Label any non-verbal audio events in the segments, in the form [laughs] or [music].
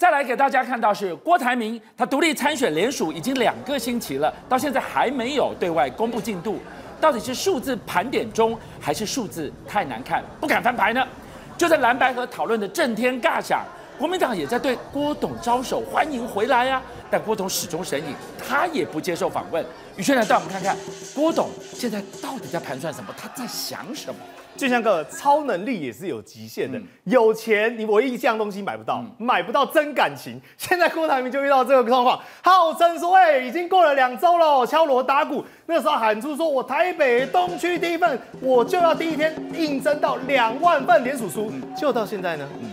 再来给大家看到是郭台铭，他独立参选联署已经两个星期了，到现在还没有对外公布进度，到底是数字盘点中，还是数字太难看不敢翻牌呢？就在蓝白河讨论的震天尬响，国民党也在对郭董招手欢迎回来呀、啊，但郭董始终神隐，他也不接受访问。宇轩来带我们看看郭董现在到底在盘算什么，他在想什么。就像个超能力也是有极限的，嗯、有钱你唯一一样东西买不到，嗯、买不到真感情。现在郭台铭就遇到这个状况，号称说，哎、欸，已经过了两周了，敲锣打鼓，那时候喊出说我台北东区第一份，我就要第一天应征到两万份联署书，嗯、就到现在呢，嗯、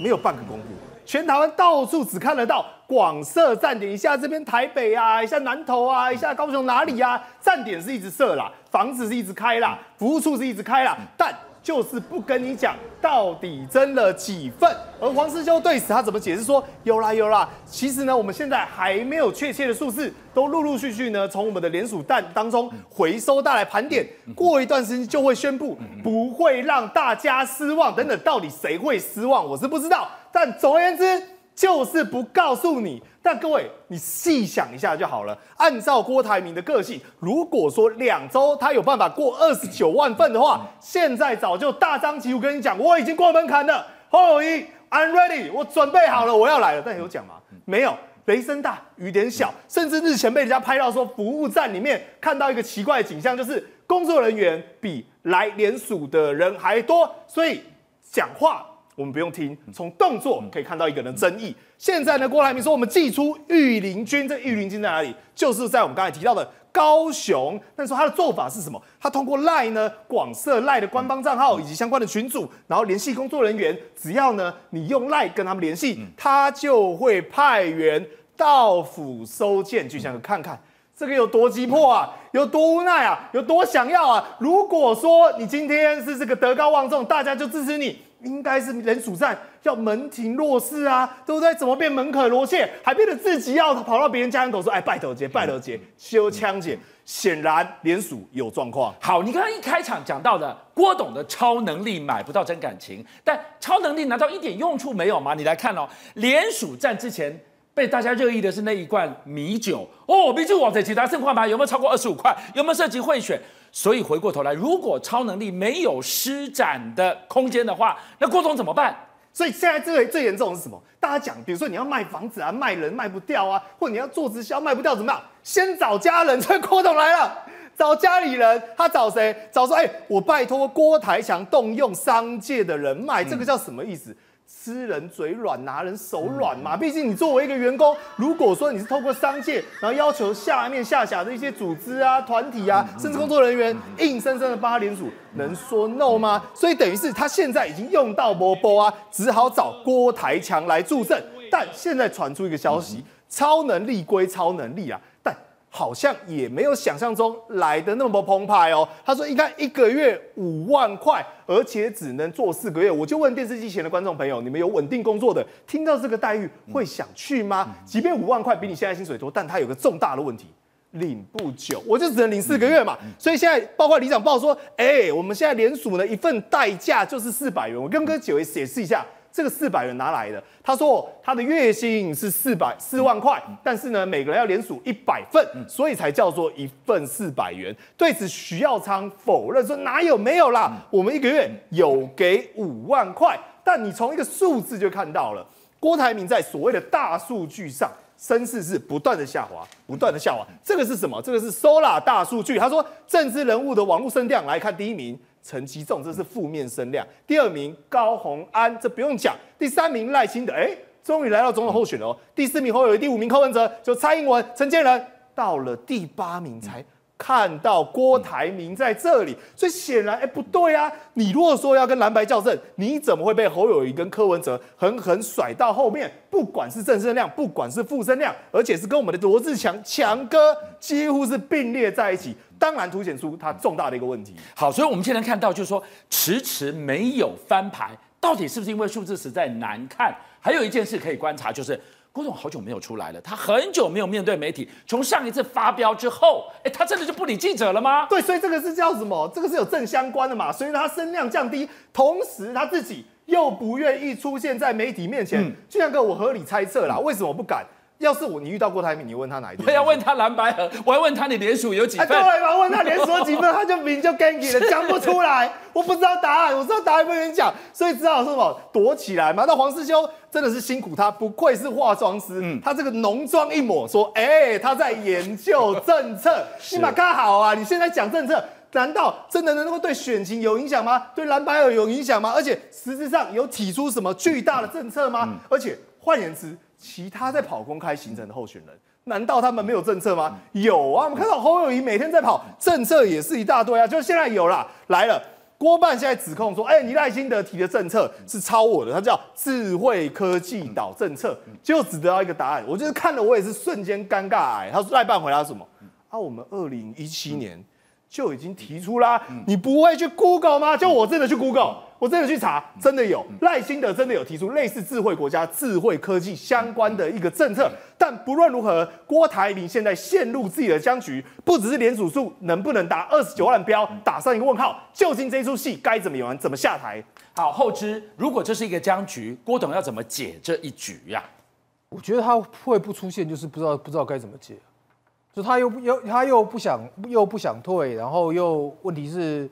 没有半个公布。全台湾到处只看得到广设站点，一下这边台北啊，一下南投啊，一下高雄哪里啊？站点是一直设啦，房子是一直开啦，服务处是一直开啦，但就是不跟你讲到底增了几份。而黄师修对此他怎么解释说？有啦有啦，其实呢，我们现在还没有确切的数字，都陆陆续续呢从我们的联署蛋当中回收带来盘点，过一段时间就会宣布，不会让大家失望。等等，到底谁会失望？我是不知道。但总而言之，就是不告诉你。但各位，你细想一下就好了。按照郭台铭的个性，如果说两周他有办法过二十九万份的话，现在早就大张旗鼓跟你讲，我已经过门槛了。侯友宜，I'm ready，我准备好了，我要来了。但有讲吗？没有。雷声大雨点小，甚至日前被人家拍到说，服务站里面看到一个奇怪的景象，就是工作人员比来联署的人还多。所以讲话。我们不用听，从动作可以看到一个人的争议。现在呢，郭台铭说我们祭出御林军，这御林军在哪里？就是在我们刚才提到的高雄。但是说他的做法是什么？他通过赖呢广设赖的官方账号以及相关的群组，然后联系工作人员。只要呢你用赖跟他们联系，他就会派员到府收件。就想看看这个有多急迫啊，有多无奈啊，有多想要啊。如果说你今天是这个德高望重，大家就支持你。应该是联署站要门庭若市啊，对不对？怎么变门可罗雀，还变得自己要跑到别人家门口说：“哎，拜托姐，拜托姐，修枪姐。”显然联署有状况。好，你刚刚一开场讲到的郭董的超能力买不到真感情，但超能力难道一点用处没有吗？你来看哦，联署站之前被大家热议的是那一罐米酒哦，米酒王者其他盛况牌？有没有超过二十五块？有没有涉及贿选？所以回过头来，如果超能力没有施展的空间的话，那郭总怎么办？所以现在最最严重的是什么？大家讲，比如说你要卖房子啊，卖人卖不掉啊，或你要做直销卖不掉，怎么样？先找家人。这郭董来了，[laughs] 找家里人，他找谁？找说，哎、我拜托郭台强动用商界的人脉，这个叫什么意思？吃人嘴软，拿人手软嘛。毕竟你作为一个员工，如果说你是透过商界，然后要求下面下辖的一些组织啊、团体啊，甚至工作人员硬生生的帮他联署，能说 no 吗？所以等于是他现在已经用到波波啊，只好找郭台强来助阵。但现在传出一个消息，超能力归超能力啊。好像也没有想象中来的那么澎湃哦。他说应该一个月五万块，而且只能做四个月。我就问电视机前的观众朋友，你们有稳定工作的，听到这个待遇会想去吗？即便五万块比你现在薪水多，但他有个重大的问题，领不久，我就只能领四个月嘛。所以现在包括李长报说，哎，我们现在联署呢，一份代价就是四百元。我跟各位解释一下。这个四百元哪来的？他说他的月薪是四百四万块，但是呢，每个人要连署一百份，所以才叫做一份四百元。对此，徐耀昌否认说哪有没有啦，我们一个月有给五万块。但你从一个数字就看到了，郭台铭在所谓的大数据上声势是不断的下滑，不断的下滑。这个是什么？这个是 Solar 大数据。他说政治人物的网络声量来看，第一名。陈其重，这是负面声量。第二名高虹安，这不用讲。第三名赖清德，哎，终于来到总统候选了哦。第四名侯友宜，第五名柯文哲，就蔡英文、陈建仁，到了第八名才看到郭台铭在这里。所以显然，哎，不对啊！你如果说要跟蓝白较正，你怎么会被侯友宜跟柯文哲狠狠甩到后面？不管是正声量，不管是负声量，而且是跟我们的罗志强强哥几乎是并列在一起。当然凸显出它重大的一个问题。好，所以我们现在看到就是说，迟迟没有翻牌，到底是不是因为数字实在难看？还有一件事可以观察，就是郭总好久没有出来了，他很久没有面对媒体。从上一次发飙之后，哎，他真的就不理记者了吗？对，所以这个是叫什么？这个是有正相关的嘛。所以他声量降低，同时他自己。又不愿意出现在媒体面前。嗯，俊亮哥，我合理猜测啦，为什么不敢？要是我，你遇到郭台铭，你问他哪一点？我要问他蓝白河，我要问他你连署有几份？对嘛？问他连署有几份，他就名就 gangy 了，讲不出来。[laughs] 我不知道答案，我知道答案不能讲，所以只好说什么躲起来嘛。那黄师兄真的是辛苦他，不愧是化妆师，嗯，他这个浓妆一抹，说，哎、欸，他在研究政策。[laughs] 你把看好啊，你现在讲政策，难道真的能够对选情有影响吗？对蓝白合有影响吗？而且实质上有提出什么巨大的政策吗？嗯、而且换言之。其他在跑公开行程的候选人，难道他们没有政策吗？有啊，我们看到侯友宜每天在跑，政策也是一大堆啊。就是现在有了来了，郭办现在指控说，哎、你赖清德提的政策是抄我的，他叫智慧科技岛政策，就只得到一个答案。我就是看了，我也是瞬间尴尬哎。他说赖办回答什么？啊，我们二零一七年就已经提出啦，你不会去 Google 吗？就我真的去 Google。我真的去查，真的有赖清德真的有提出类似智慧国家、智慧科技相关的一个政策，但不论如何，郭台铭现在陷入自己的僵局，不只是连署数能不能达二十九万标，打上一个问号。究竟这出戏该怎么演，怎么下台？好，后知如果这是一个僵局，郭董要怎么解这一局呀、啊？我觉得他会不出现，就是不知道不知道该怎么解，就他又又他又不想又不想退，然后又问题是。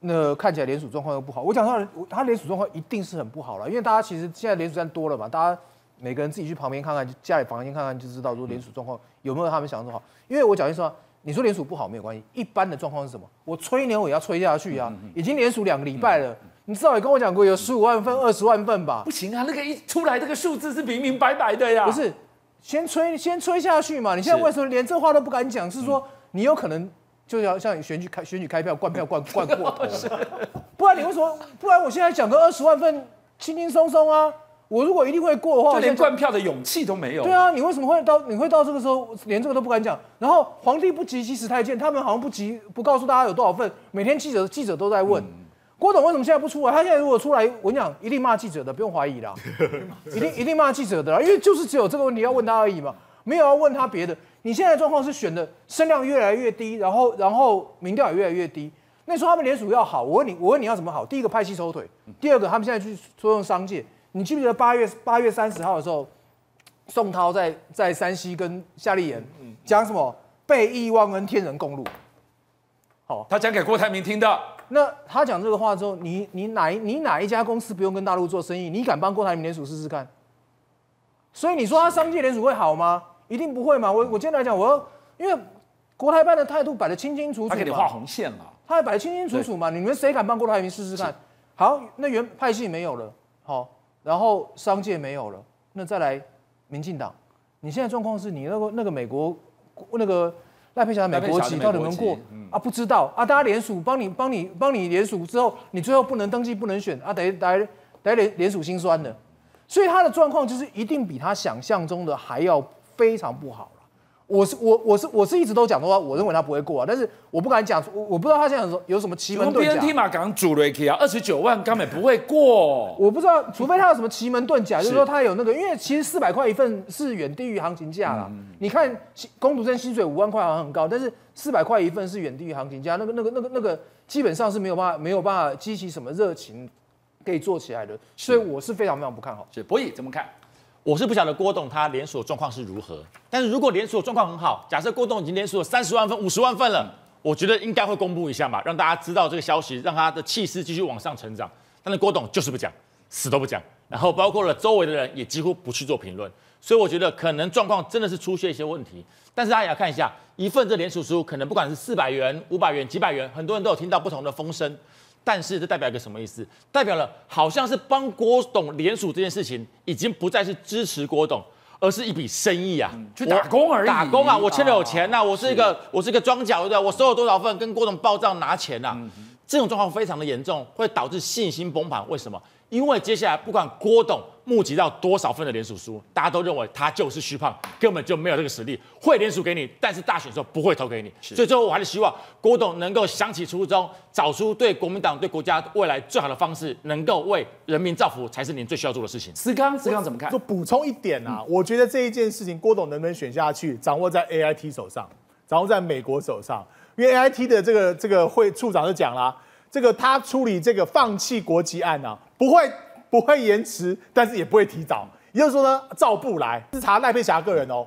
那看起来联署状况又不好，我讲他他联署状况一定是很不好了，因为大家其实现在联署站多了嘛，大家每个人自己去旁边看看，家里房间看看就知道说联署状况有没有他们想的好。因为我讲句实话，你说联署不好没有关系，一般的状况是什么？我吹牛也要吹下去啊，已经联署两个礼拜了，你至少也跟我讲过有十五万份、二十万份吧？不行啊，那个一出来这个数字是明明白白的呀。不是，先吹先吹下去嘛，你现在为什么连这话都不敢讲？是说你有可能。就要像选举开选举开票灌票灌灌 [laughs] 过头，不然你为什么？不然我现在讲个二十万份，轻轻松松啊！我如果一定会过的话，就连灌票的勇气都没有。对啊，你为什么会到你会到这个时候连这个都不敢讲？然后皇帝不急急死太监，他们好像不急不告诉大家有多少份，每天记者记者都在问、嗯、郭董为什么现在不出来？他现在如果出来，我跟你讲一定骂记者的，不用怀疑啦，[laughs] 一定一定骂记者的啦，因为就是只有这个问题要问他而已嘛，没有要问他别的。你现在的状况是选的声量越来越低，然后然后民调也越来越低。那时候他们联署要好，我问你，我问你要怎么好？第一个派系抽腿，第二个他们现在去说用商界。你记不记得八月八月三十号的时候，宋涛在在山西跟夏立言讲什么？被亿忘恩天人共路。好，他讲给郭台铭听的。那他讲这个话之后，你你哪一你哪一家公司不用跟大陆做生意？你敢帮郭台铭联署试试看？所以你说他商界联署会好吗？一定不会嘛？我我今天来讲，我要因为国台办的态度摆得清清楚楚，他给你画红线了，他还摆得清清楚楚嘛？你们谁敢帮郭台铭试试看？好，那原派系没有了，好，然后商界没有了，那再来民进党，你现在状况是你那个那个美国那个赖佩霞的美国籍到底能过啊？不知道啊，大家联署帮你帮你帮你联署之后，你最后不能登记不能选啊，得得得联联署心酸的，所以他的状况就是一定比他想象中的还要。非常不好了，我是我我是我是一直都讲的话，我认为他不会过啊，但是我不敢讲，我我不知道他现在有什么奇门遁甲。BNT 嘛，刚主瑞克啊，二十九万根本不会过，[laughs] 我不知道，除非他有什么奇门遁甲，[laughs] 就是说他有那个，因为其实四百块一份是远低于行情价了。你看工读生薪水五万块好像很高，但是四百块一份是远低于行情价，那个那个那个那个基本上是没有办法没有办法激起什么热情可以做起来的，所以我是非常非常不看好。是博弈怎么看？我是不晓得郭董他连锁状况是如何，但是如果连锁状况很好，假设郭董已经连锁了三十万份、五十万份了，我觉得应该会公布一下嘛，让大家知道这个消息，让他的气势继续往上成长。但是郭董就是不讲，死都不讲，然后包括了周围的人也几乎不去做评论，所以我觉得可能状况真的是出现一些问题。但是大家也要看一下，一份这连锁书可能不管是四百元、五百元、几百元，很多人都有听到不同的风声。但是这代表一个什么意思？代表了好像是帮郭董联署这件事情，已经不再是支持郭董，而是一笔生意啊，去打工而已。打工啊，我欠了有钱呐、啊，我是一个是我是一个庄脚，对不对？我收了多少份，跟郭董报账拿钱呐、这种状况非常的严重，会导致信心崩盘。为什么？因为接下来不管郭董募集到多少份的联署书，大家都认为他就是虚胖，根本就没有这个实力，会联署给你，但是大选的时候不会投给你。所以最后我还是希望郭董能够想起初衷，找出对国民党、对国家未来最好的方式，能够为人民造福，才是您最需要做的事情。思刚，思刚怎么看？就补充一点啊，嗯、我觉得这一件事情，郭董能不能选下去，掌握在 AIT 手上，掌握在美国手上，因为 AIT 的这个这个会处长就讲了，这个他处理这个放弃国籍案啊，不会。不会延迟，但是也不会提早。也就是说呢，照步来，是查赖佩霞个人哦，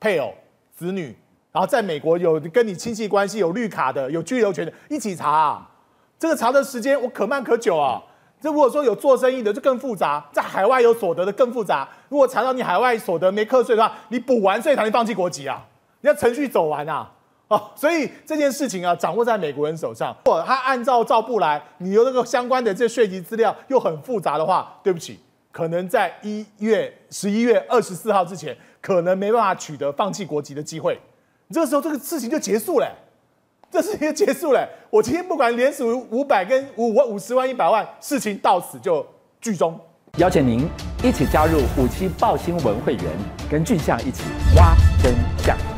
配偶、子女，然后在美国有跟你亲戚关系、有绿卡的、有居留权的，一起查啊。这个查的时间我可慢可久啊。这如果说有做生意的就更复杂，在海外有所得的更复杂。如果查到你海外所得没课税的话，你补完税才能放弃国籍啊。你要程序走完啊。哦，所以这件事情啊，掌握在美国人手上。如果他按照照步来，你有那个相关的这税籍资料又很复杂的话，对不起，可能在一月十一月二十四号之前，可能没办法取得放弃国籍的机会。这个时候，这个事情就结束了，这事情就结束了。我今天不管连署五百跟五五十万、一百万，事情到此就剧终。邀请您一起加入五七报新闻会员，跟俊相一起挖真相。